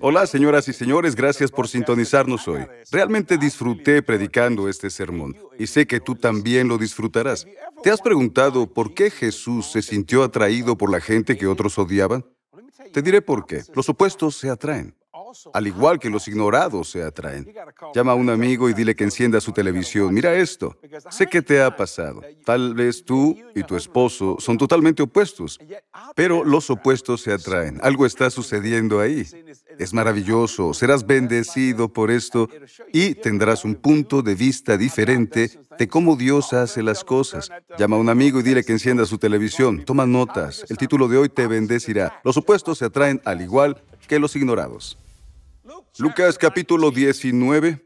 Hola, señoras y señores, gracias por sintonizarnos hoy. Realmente disfruté predicando este sermón y sé que tú también lo disfrutarás. ¿Te has preguntado por qué Jesús se sintió atraído por la gente que otros odiaban? Te diré por qué. Los opuestos se atraen al igual que los ignorados se atraen. Llama a un amigo y dile que encienda su televisión. Mira esto. Sé que te ha pasado. Tal vez tú y tu esposo son totalmente opuestos, pero los opuestos se atraen. Algo está sucediendo ahí. Es maravilloso. Serás bendecido por esto y tendrás un punto de vista diferente de cómo Dios hace las cosas. Llama a un amigo y dile que encienda su televisión. Toma notas. El título de hoy te bendecirá. Los opuestos se atraen al igual que los ignorados. Lucas capítulo 19.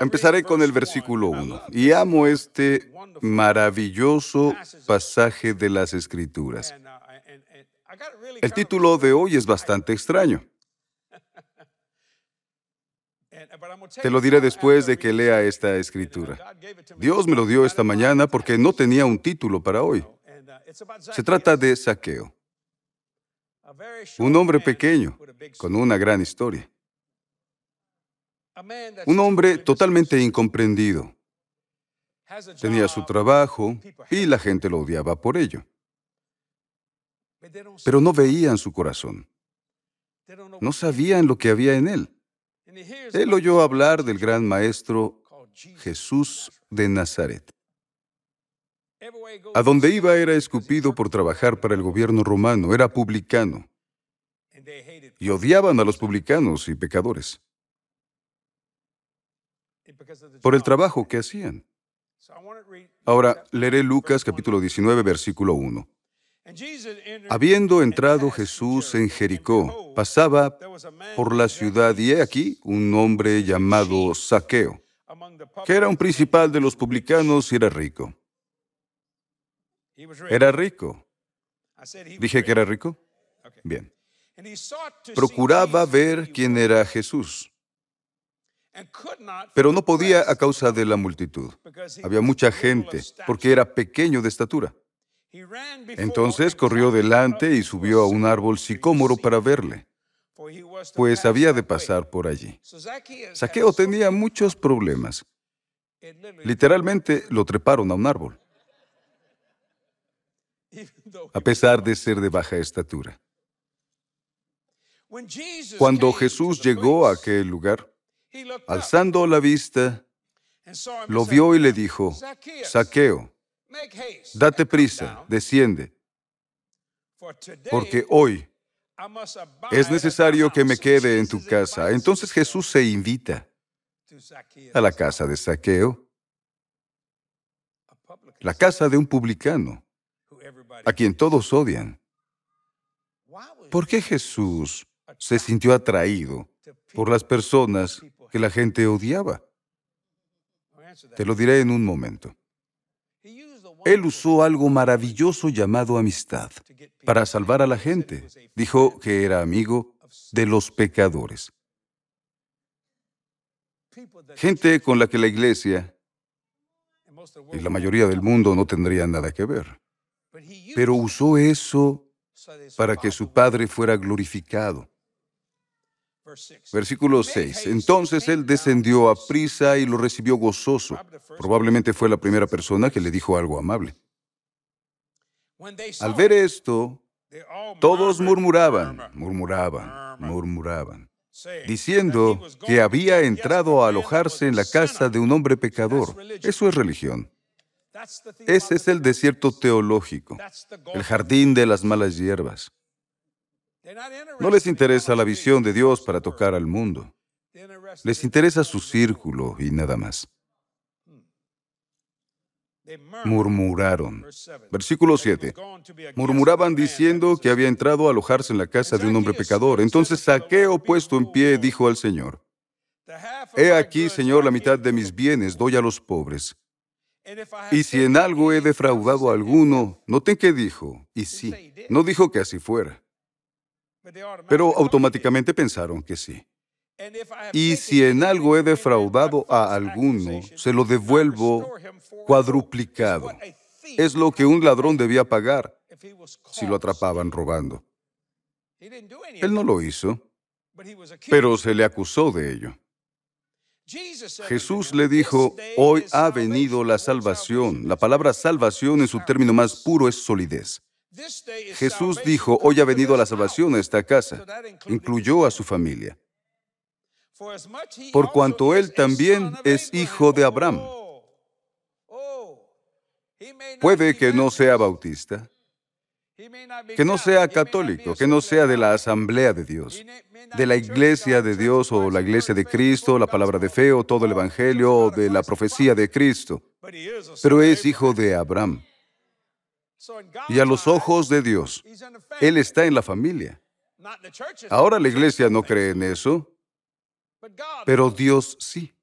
Empezaré con el versículo 1. Y amo este maravilloso pasaje de las Escrituras. El título de hoy es bastante extraño. Te lo diré después de que lea esta escritura. Dios me lo dio esta mañana porque no tenía un título para hoy. Se trata de saqueo. Un hombre pequeño, con una gran historia. Un hombre totalmente incomprendido. Tenía su trabajo y la gente lo odiaba por ello. Pero no veían su corazón. No sabían lo que había en él. Él oyó hablar del gran maestro Jesús de Nazaret. A donde iba era escupido por trabajar para el gobierno romano, era publicano. Y odiaban a los publicanos y pecadores por el trabajo que hacían. Ahora, leeré Lucas capítulo 19, versículo 1. Habiendo entrado Jesús en Jericó, pasaba por la ciudad y he aquí un hombre llamado Saqueo, que era un principal de los publicanos y era rico. Era rico. ¿Dije que era rico? Bien. Procuraba ver quién era Jesús, pero no podía a causa de la multitud. Había mucha gente, porque era pequeño de estatura. Entonces corrió delante y subió a un árbol sicómoro para verle, pues había de pasar por allí. Saqueo tenía muchos problemas. Literalmente lo treparon a un árbol a pesar de ser de baja estatura. Cuando Jesús llegó a aquel lugar, alzando la vista, lo vio y le dijo, Saqueo, date prisa, desciende, porque hoy es necesario que me quede en tu casa. Entonces Jesús se invita a la casa de Saqueo, la casa de un publicano a quien todos odian. ¿Por qué Jesús se sintió atraído por las personas que la gente odiaba? Te lo diré en un momento. Él usó algo maravilloso llamado amistad para salvar a la gente. Dijo que era amigo de los pecadores. Gente con la que la iglesia y la mayoría del mundo no tendrían nada que ver. Pero usó eso para que su Padre fuera glorificado. Versículo 6. Entonces él descendió a prisa y lo recibió gozoso. Probablemente fue la primera persona que le dijo algo amable. Al ver esto, todos murmuraban, murmuraban, murmuraban, diciendo que había entrado a alojarse en la casa de un hombre pecador. Eso es religión. Ese es el desierto teológico, el jardín de las malas hierbas. No les interesa la visión de Dios para tocar al mundo. Les interesa su círculo y nada más. Murmuraron. Versículo 7. Murmuraban diciendo que había entrado a alojarse en la casa de un hombre pecador. Entonces Saqueo, puesto en pie, dijo al Señor, He aquí, Señor, la mitad de mis bienes doy a los pobres. Y si en algo he defraudado a alguno, noten que dijo, y sí, no dijo que así fuera. Pero automáticamente pensaron que sí. Y si en algo he defraudado a alguno, se lo devuelvo cuadruplicado. Es lo que un ladrón debía pagar si lo atrapaban robando. Él no lo hizo. pero se le acusó de ello. Jesús le dijo, hoy ha venido la salvación. La palabra salvación en su término más puro es solidez. Jesús dijo, hoy ha venido la salvación a esta casa. Incluyó a su familia. Por cuanto él también es hijo de Abraham. Puede que no sea bautista, que no sea católico, que no sea de la asamblea de Dios, de la iglesia de Dios o la iglesia de Cristo, la palabra de fe o todo el evangelio o de la profecía de Cristo, pero es hijo de Abraham. Y a los ojos de Dios, Él está en la familia. Ahora la iglesia no cree en eso, pero Dios sí.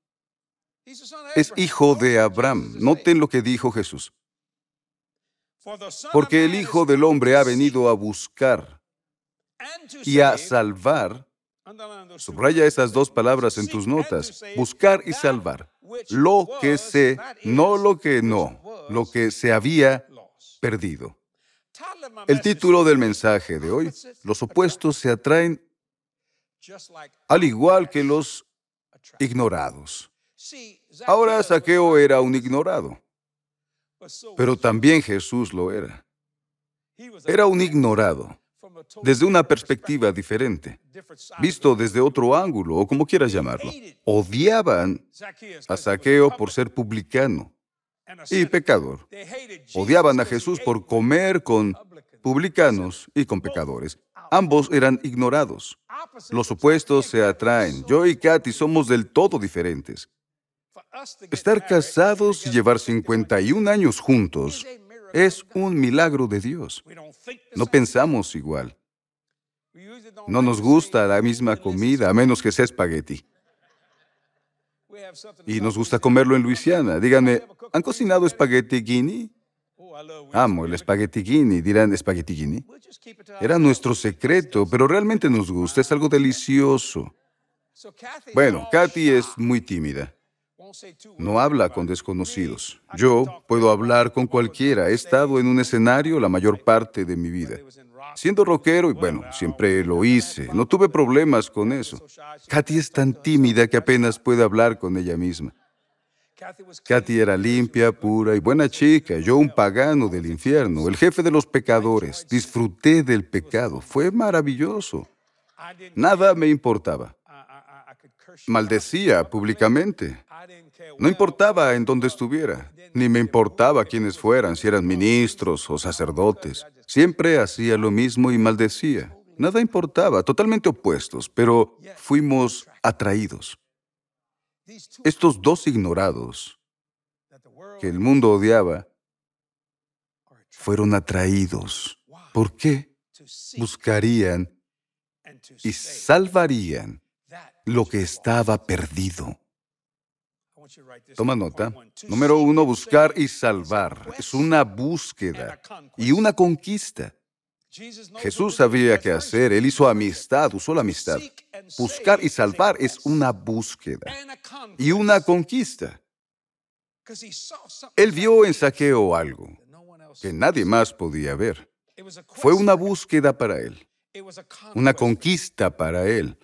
Es hijo de Abraham. Noten lo que dijo Jesús. Porque el Hijo del Hombre ha venido a buscar y a salvar. Subraya esas dos palabras en tus notas. Buscar y salvar. Lo que sé, no lo que no, lo que se había perdido. El título del mensaje de hoy, los opuestos se atraen al igual que los ignorados. Ahora Saqueo era un ignorado. Pero también Jesús lo era. Era un ignorado, desde una perspectiva diferente, visto desde otro ángulo, o como quieras llamarlo. Odiaban a Saqueo por ser publicano y pecador. Odiaban a Jesús por comer con publicanos y con pecadores. Ambos eran ignorados. Los opuestos se atraen. Yo y Katy somos del todo diferentes. Estar casados y llevar 51 años juntos es un milagro de Dios. No pensamos igual. No nos gusta la misma comida, a menos que sea espagueti. Y nos gusta comerlo en Luisiana. Díganme, ¿han cocinado espagueti guinea? Amo el espagueti guinea. Dirán, ¿espagueti guinea? Era nuestro secreto, pero realmente nos gusta. Es algo delicioso. Bueno, Katy es muy tímida. No habla con desconocidos. Yo puedo hablar con cualquiera. He estado en un escenario la mayor parte de mi vida. Siendo rockero, y bueno, siempre lo hice, no tuve problemas con eso. Katy es tan tímida que apenas puede hablar con ella misma. Katy era limpia, pura y buena chica, yo un pagano del infierno, el jefe de los pecadores. Disfruté del pecado, fue maravilloso. Nada me importaba. Maldecía públicamente. No importaba en dónde estuviera, ni me importaba quiénes fueran, si eran ministros o sacerdotes. Siempre hacía lo mismo y maldecía. Nada importaba, totalmente opuestos, pero fuimos atraídos. Estos dos ignorados que el mundo odiaba fueron atraídos. ¿Por qué? Buscarían y salvarían lo que estaba perdido. Toma nota. Número uno, buscar y salvar. Es una búsqueda y una conquista. Jesús sabía qué hacer. Él hizo amistad, usó la amistad. Buscar y salvar es una búsqueda y una conquista. Él vio en saqueo algo que nadie más podía ver. Fue una búsqueda para él, una conquista para él.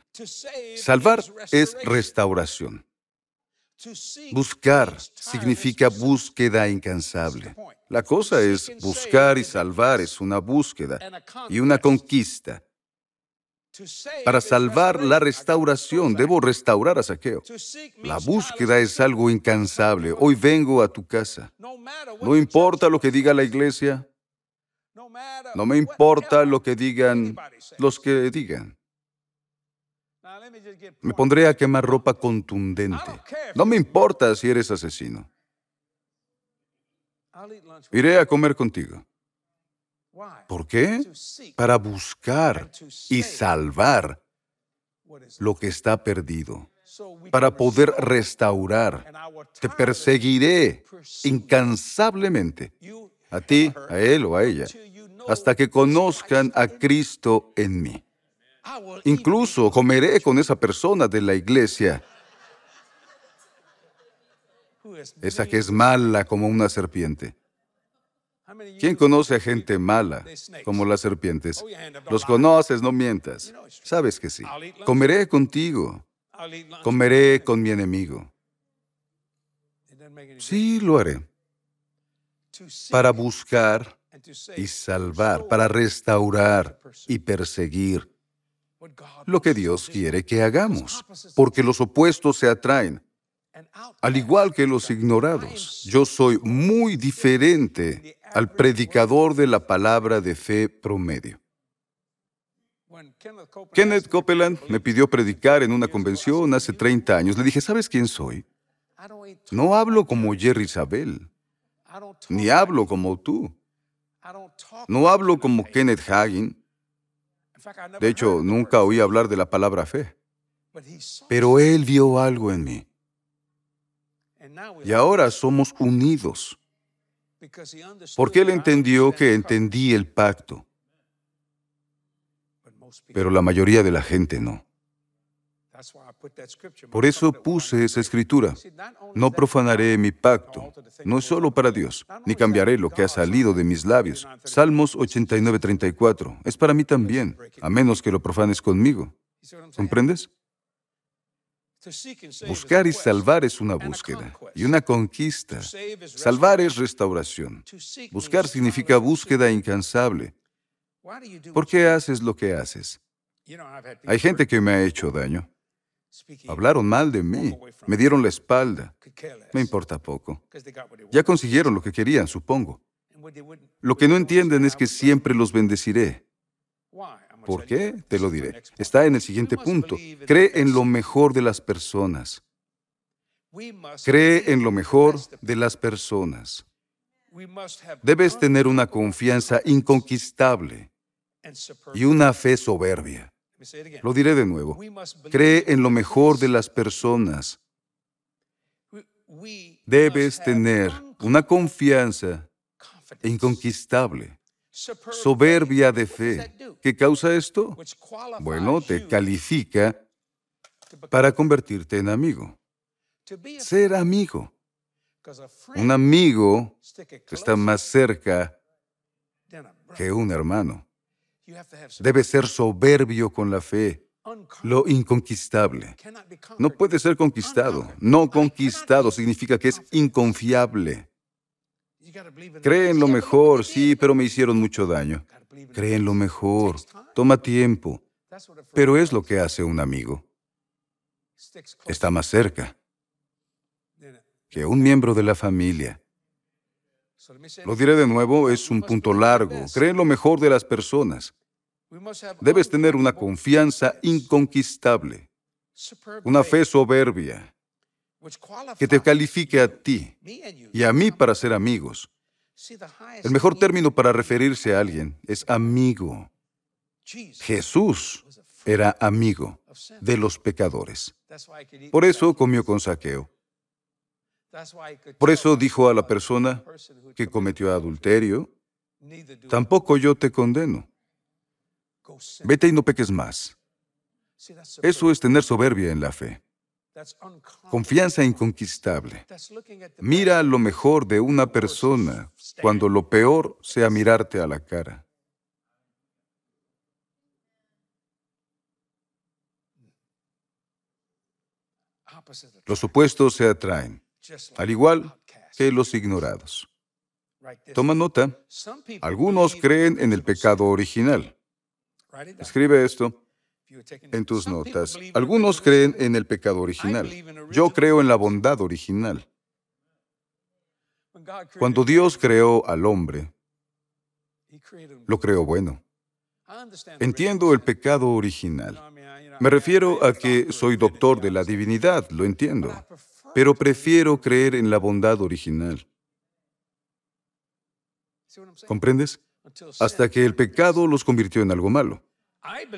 Salvar es restauración. Buscar significa búsqueda incansable. La cosa es buscar y salvar es una búsqueda y una conquista. Para salvar la restauración, debo restaurar a Saqueo. La búsqueda es algo incansable. Hoy vengo a tu casa. No importa lo que diga la iglesia. No me importa lo que digan los que digan. Me pondré a quemar ropa contundente. No me importa si eres asesino. Iré a comer contigo. ¿Por qué? Para buscar y salvar lo que está perdido. Para poder restaurar. Te perseguiré incansablemente. A ti, a él o a ella. Hasta que conozcan a Cristo en mí. Incluso comeré con esa persona de la iglesia, esa que es mala como una serpiente. ¿Quién conoce a gente mala, como las serpientes? Los conoces, no mientas. Sabes que sí. Comeré contigo. Comeré con mi enemigo. Sí, lo haré. Para buscar y salvar, para restaurar y perseguir lo que Dios quiere que hagamos, porque los opuestos se atraen. Al igual que los ignorados, yo soy muy diferente al predicador de la palabra de fe promedio. Kenneth Copeland me pidió predicar en una convención hace 30 años. Le dije, ¿sabes quién soy? No hablo como Jerry Isabel, ni hablo como tú. No hablo como Kenneth Hagin. De hecho, nunca oí hablar de la palabra fe. Pero él vio algo en mí. Y ahora somos unidos. Porque él entendió que entendí el pacto. Pero la mayoría de la gente no. Por eso puse esa escritura. No profanaré mi pacto. No es solo para Dios, ni cambiaré lo que ha salido de mis labios. Salmos 89:34. Es para mí también, a menos que lo profanes conmigo. ¿Comprendes? Buscar y salvar es una búsqueda y una conquista. Salvar es restauración. Buscar significa búsqueda incansable. ¿Por qué haces lo que haces? Hay gente que me ha hecho daño. Hablaron mal de mí, me dieron la espalda. Me importa poco. Ya consiguieron lo que querían, supongo. Lo que no entienden es que siempre los bendeciré. ¿Por qué? Te lo diré. Está en el siguiente punto. Cree en lo mejor de las personas. Cree en lo mejor de las personas. Debes tener una confianza inconquistable y una fe soberbia. Lo diré de nuevo. Cree en lo mejor de las personas. Debes tener una confianza inconquistable, soberbia de fe. ¿Qué causa esto? Bueno, te califica para convertirte en amigo. Ser amigo. Un amigo está más cerca que un hermano. Debe ser soberbio con la fe, lo inconquistable. No puede ser conquistado. No conquistado significa que es inconfiable. Cree en lo mejor, sí, pero me hicieron mucho daño. Cree en lo mejor. Toma tiempo. Pero es lo que hace un amigo. Está más cerca que un miembro de la familia. Lo diré de nuevo, es un punto largo. Cree lo mejor de las personas. Debes tener una confianza inconquistable, una fe soberbia que te califique a ti y a mí para ser amigos. El mejor término para referirse a alguien es amigo. Jesús era amigo de los pecadores. Por eso comió con saqueo. Por eso dijo a la persona que cometió adulterio, tampoco yo te condeno. Vete y no peques más. Eso es tener soberbia en la fe. Confianza inconquistable. Mira lo mejor de una persona cuando lo peor sea mirarte a la cara. Los opuestos se atraen al igual que los ignorados. Toma nota, algunos creen en el pecado original. Escribe esto en tus notas. Algunos creen en el pecado original. Yo creo en la bondad original. Cuando Dios creó al hombre, lo creó bueno. Entiendo el pecado original. Me refiero a que soy doctor de la divinidad, lo entiendo pero prefiero creer en la bondad original. ¿Comprendes? Hasta que el pecado los convirtió en algo malo.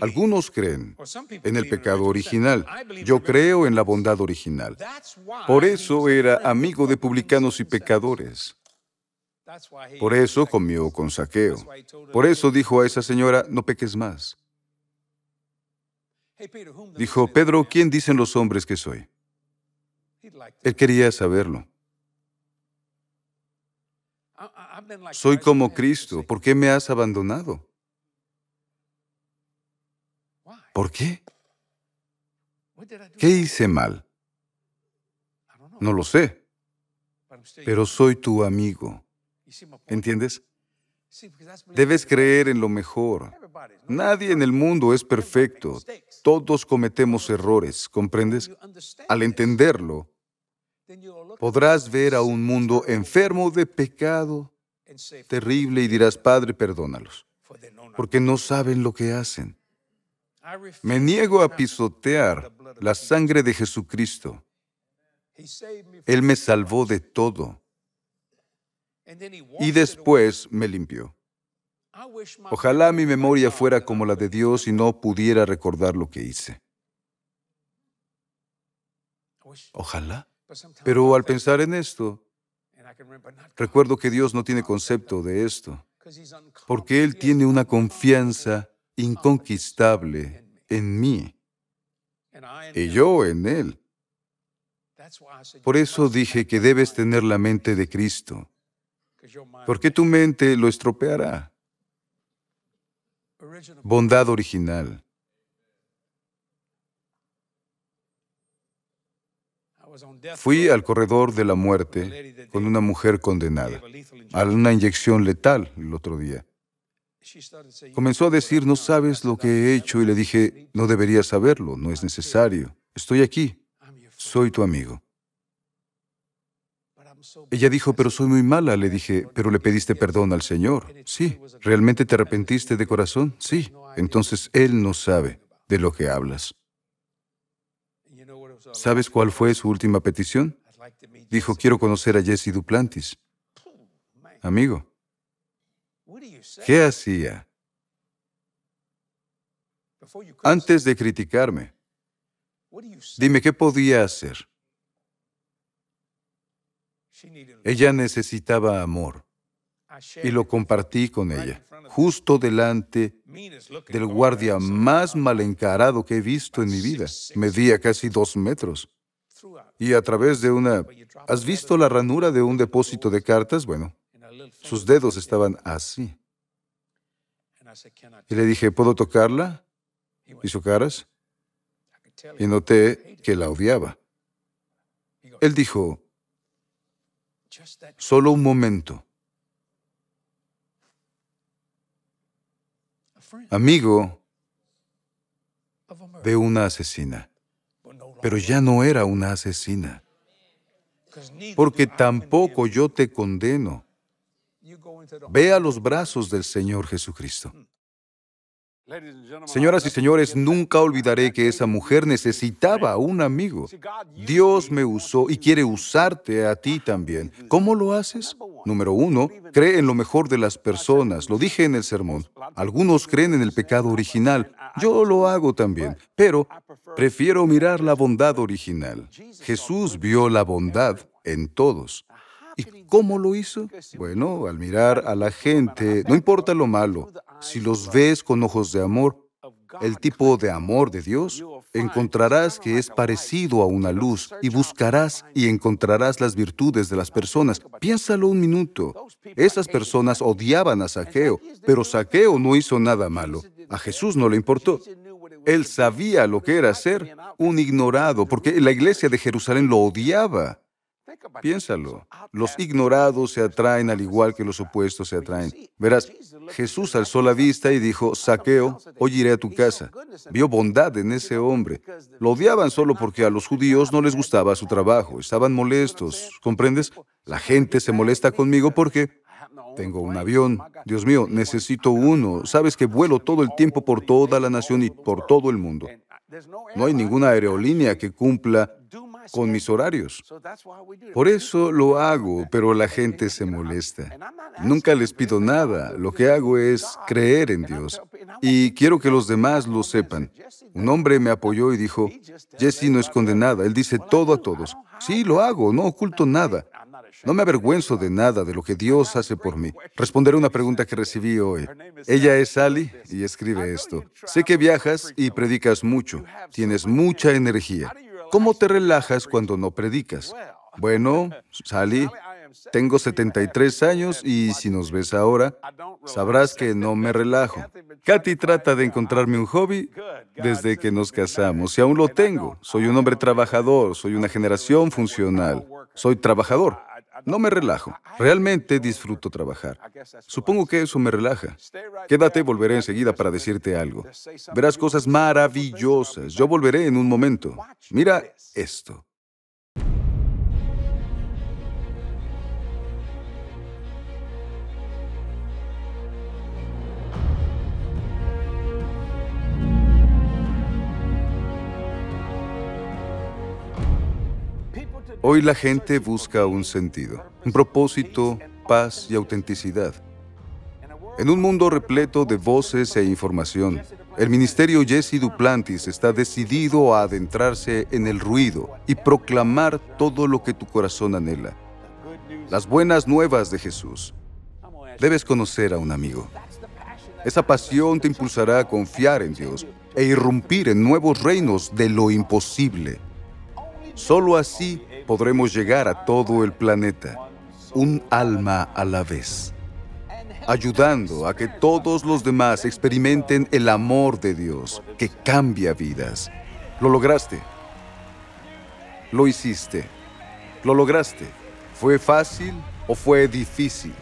Algunos creen en el pecado original. Yo creo en la bondad original. Por eso era amigo de publicanos y pecadores. Por eso comió con saqueo. Por eso dijo a esa señora, no peques más. Dijo, Pedro, ¿quién dicen los hombres que soy? Él quería saberlo. Soy como Cristo. ¿Por qué me has abandonado? ¿Por qué? ¿Qué hice mal? No lo sé, pero soy tu amigo. ¿Entiendes? Debes creer en lo mejor. Nadie en el mundo es perfecto. Todos cometemos errores, ¿comprendes? Al entenderlo, podrás ver a un mundo enfermo de pecado terrible y dirás, Padre, perdónalos, porque no saben lo que hacen. Me niego a pisotear la sangre de Jesucristo. Él me salvó de todo y después me limpió. Ojalá mi memoria fuera como la de Dios y no pudiera recordar lo que hice. Ojalá. Pero al pensar en esto, recuerdo que Dios no tiene concepto de esto, porque Él tiene una confianza inconquistable en mí. Y yo en Él. Por eso dije que debes tener la mente de Cristo, porque tu mente lo estropeará. Bondad. original. Fui al corredor de la muerte con una mujer condenada a una inyección letal el otro día. Comenzó a decir, no sabes lo que he hecho y le dije, no deberías saberlo, no es necesario. Estoy aquí, soy tu amigo. Ella dijo, pero soy muy mala. Le dije, pero le pediste perdón al Señor. Sí. ¿Realmente te arrepentiste de corazón? Sí. Entonces Él no sabe de lo que hablas. ¿Sabes cuál fue su última petición? Dijo, quiero conocer a Jesse Duplantis. Amigo, ¿qué hacía? Antes de criticarme, dime qué podía hacer. Ella necesitaba amor y lo compartí con ella, justo delante del guardia más mal encarado que he visto en mi vida. Medía casi dos metros. Y a través de una... ¿Has visto la ranura de un depósito de cartas? Bueno, sus dedos estaban así. Y le dije, ¿puedo tocarla? Hizo caras. Y noté que la odiaba. Él dijo, solo un momento. Amigo de una asesina. Pero ya no era una asesina. Porque tampoco yo te condeno. Ve a los brazos del Señor Jesucristo. Señoras y señores, nunca olvidaré que esa mujer necesitaba un amigo. Dios me usó y quiere usarte a ti también. ¿Cómo lo haces? Número uno, cree en lo mejor de las personas. Lo dije en el sermón. Algunos creen en el pecado original. Yo lo hago también, pero prefiero mirar la bondad original. Jesús vio la bondad en todos. ¿Y cómo lo hizo? Bueno, al mirar a la gente, no importa lo malo, si los ves con ojos de amor, el tipo de amor de Dios, encontrarás que es parecido a una luz y buscarás y encontrarás las virtudes de las personas. Piénsalo un minuto. Esas personas odiaban a Saqueo, pero Saqueo no hizo nada malo. A Jesús no le importó. Él sabía lo que era ser un ignorado, porque la iglesia de Jerusalén lo odiaba. Piénsalo. Los ignorados se atraen al igual que los opuestos se atraen. Verás, Jesús alzó la vista y dijo, Saqueo, hoy iré a tu casa. Vio bondad en ese hombre. Lo odiaban solo porque a los judíos no les gustaba su trabajo. Estaban molestos. ¿Comprendes? La gente se molesta conmigo porque tengo un avión. Dios mío, necesito uno. Sabes que vuelo todo el tiempo por toda la nación y por todo el mundo. No hay ninguna aerolínea que cumpla con mis horarios. Por eso lo hago, pero la gente se molesta. Nunca les pido nada, lo que hago es creer en Dios. Y quiero que los demás lo sepan. Un hombre me apoyó y dijo, Jesse no es condenada, él dice todo a todos. Sí, lo hago, no oculto nada. No me avergüenzo de nada de lo que Dios hace por mí. Responderé una pregunta que recibí hoy. Ella es Sally y escribe esto. Sé que viajas y predicas mucho. Tienes mucha energía. ¿Cómo te relajas cuando no predicas? Bueno, Sally, Tengo 73 años y si nos ves ahora, sabrás que no me relajo. Katy trata de encontrarme un hobby desde que nos casamos y aún lo tengo. Soy un hombre trabajador, soy una generación funcional. Soy trabajador. No me relajo. Realmente disfruto trabajar. Supongo que eso me relaja. Quédate, volveré enseguida para decirte algo. Verás cosas maravillosas. Yo volveré en un momento. Mira esto. Hoy la gente busca un sentido, un propósito, paz y autenticidad. En un mundo repleto de voces e información, el ministerio Jesse Duplantis está decidido a adentrarse en el ruido y proclamar todo lo que tu corazón anhela. Las buenas nuevas de Jesús. Debes conocer a un amigo. Esa pasión te impulsará a confiar en Dios e irrumpir en nuevos reinos de lo imposible. Solo así podremos llegar a todo el planeta, un alma a la vez, ayudando a que todos los demás experimenten el amor de Dios que cambia vidas. Lo lograste. Lo hiciste. Lo lograste. ¿Fue fácil o fue difícil?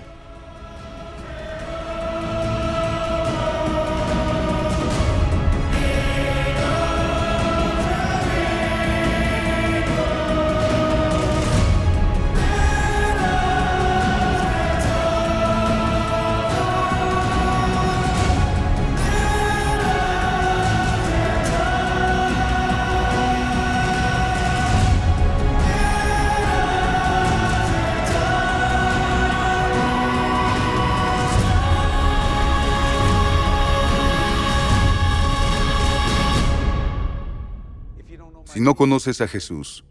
No conoces a Jesús,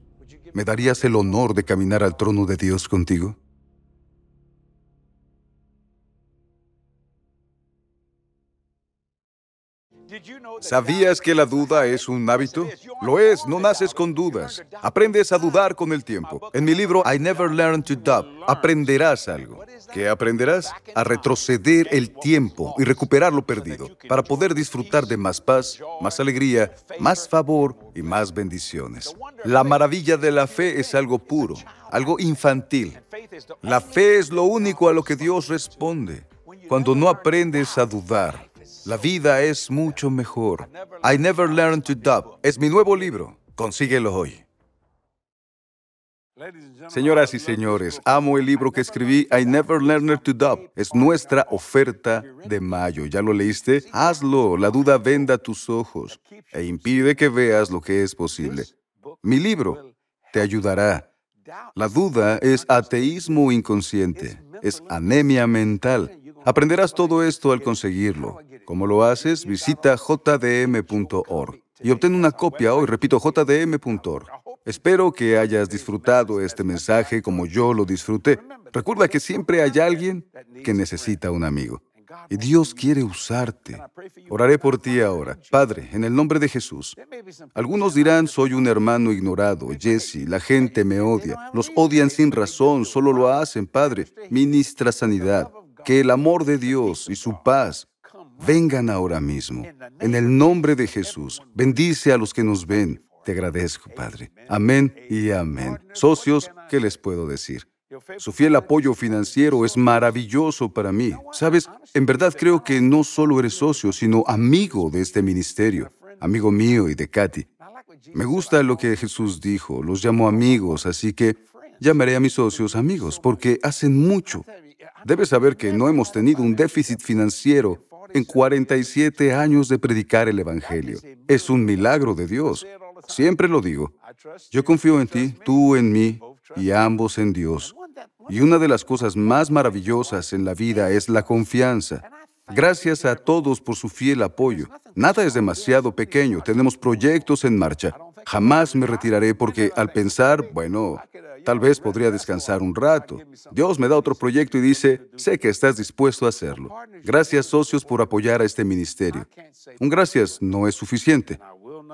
¿me darías el honor de caminar al trono de Dios contigo? ¿Sabías que la duda es un hábito? Lo es, no naces con dudas. Aprendes a dudar con el tiempo. En mi libro I Never Learned to Doubt, aprenderás algo. ¿Qué aprenderás? A retroceder el tiempo y recuperar lo perdido para poder disfrutar de más paz, más alegría, más favor y más bendiciones. La maravilla de la fe es algo puro, algo infantil. La fe es lo único a lo que Dios responde. Cuando no aprendes a dudar, la vida es mucho mejor. I Never Learned to Doubt es mi nuevo libro. Consíguelo hoy. Señoras y señores, amo el libro que escribí, I Never Learned to Doubt. Es nuestra oferta de mayo. ¿Ya lo leíste? Hazlo. La duda venda tus ojos e impide que veas lo que es posible. Mi libro te ayudará. La duda es ateísmo inconsciente, es anemia mental. Aprenderás todo esto al conseguirlo. ¿Cómo lo haces? Visita jdm.org y obtén una copia hoy, repito, jdm.org. Espero que hayas disfrutado este mensaje como yo lo disfruté. Recuerda que siempre hay alguien que necesita un amigo. Y Dios quiere usarte. Oraré por ti ahora. Padre, en el nombre de Jesús. Algunos dirán, soy un hermano ignorado. Jesse, la gente me odia. Los odian sin razón, solo lo hacen, Padre. Ministra sanidad. Que el amor de Dios y su paz vengan ahora mismo. En el nombre de Jesús, bendice a los que nos ven. Te agradezco, Padre. Amén y amén. Socios, ¿qué les puedo decir? Su fiel apoyo financiero es maravilloso para mí. Sabes, en verdad creo que no solo eres socio, sino amigo de este ministerio, amigo mío y de Katy. Me gusta lo que Jesús dijo, los llamo amigos, así que llamaré a mis socios amigos, porque hacen mucho. Debes saber que no hemos tenido un déficit financiero en 47 años de predicar el Evangelio. Es un milagro de Dios. Siempre lo digo. Yo confío en ti, tú en mí y ambos en Dios. Y una de las cosas más maravillosas en la vida es la confianza. Gracias a todos por su fiel apoyo. Nada es demasiado pequeño, tenemos proyectos en marcha. Jamás me retiraré porque al pensar, bueno, tal vez podría descansar un rato. Dios me da otro proyecto y dice, sé que estás dispuesto a hacerlo. Gracias socios por apoyar a este ministerio. Un gracias no es suficiente.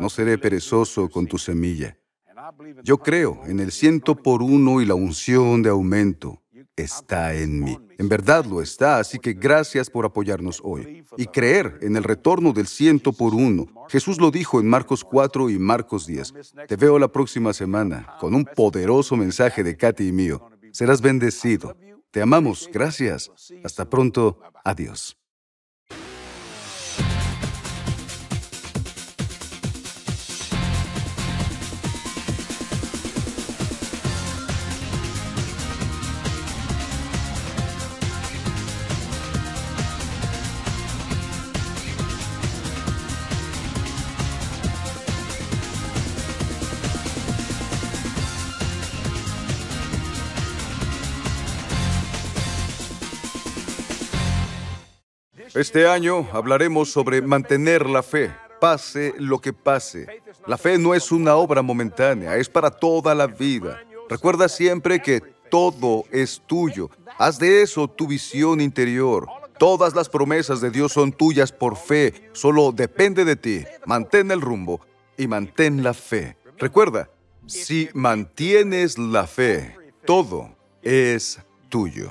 No seré perezoso con tu semilla. Yo creo en el ciento por uno y la unción de aumento. está en mí. En verdad lo está, así que gracias por apoyarnos hoy. Y creer en el retorno del ciento por uno. Jesús lo dijo en Marcos 4 y Marcos 10. Te veo la próxima semana con un poderoso mensaje de Katy y mío. Serás bendecido. Te amamos. Gracias. Hasta pronto. Adiós. Este año hablaremos sobre mantener la fe, pase lo que pase. La fe no es una obra momentánea, es para toda la vida. Recuerda siempre que todo es tuyo. Haz de eso tu visión interior. Todas las promesas de Dios son tuyas por fe. Solo depende de ti. Mantén el rumbo y mantén la fe. Recuerda, si mantienes la fe, todo es tuyo.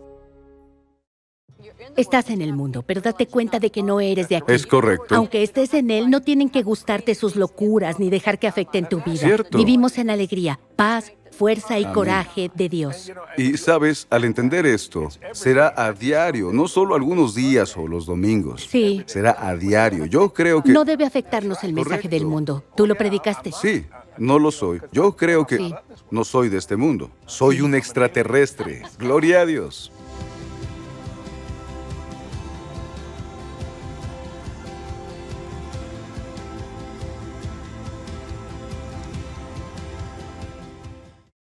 Estás en el mundo, pero date cuenta de que no eres de aquí. Es correcto. Aunque estés en él, no tienen que gustarte sus locuras ni dejar que afecten tu vida. Cierto. Vivimos en alegría, paz, fuerza y Amén. coraje de Dios. Y sabes, al entender esto, será a diario, no solo algunos días o los domingos. Sí. Será a diario. Yo creo que... No debe afectarnos el mensaje Correcto. del mundo. Tú lo predicaste. Sí, no lo soy. Yo creo que Sí. no soy de este mundo. Soy un extraterrestre. Gloria a Dios.